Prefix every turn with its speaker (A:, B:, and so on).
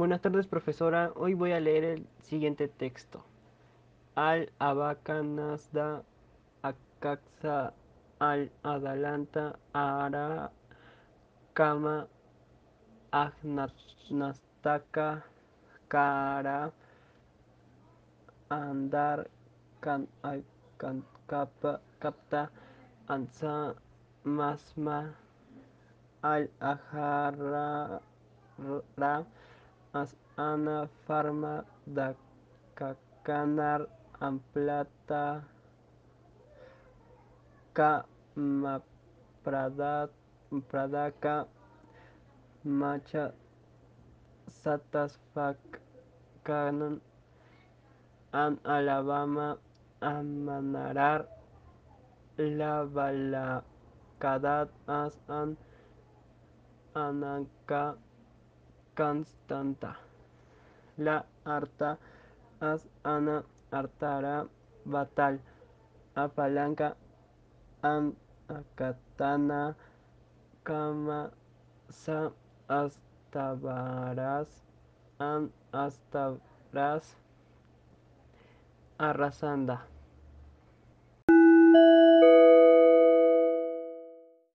A: buenas tardes, profesora. Hoy voy a leer el siguiente texto. Al abacanasda acaxa al adalanta ara kama agnastaka kara andar kan kapta ansa masma al ajarra as ana farma da kakanar amplata ka pradaka macha satisfaccanan an Alabama amanarar la balakadat as an ananka constanta. La harta as ana hartara batal. Apalanca an akatana kama sa astabaras an astabras arrasanda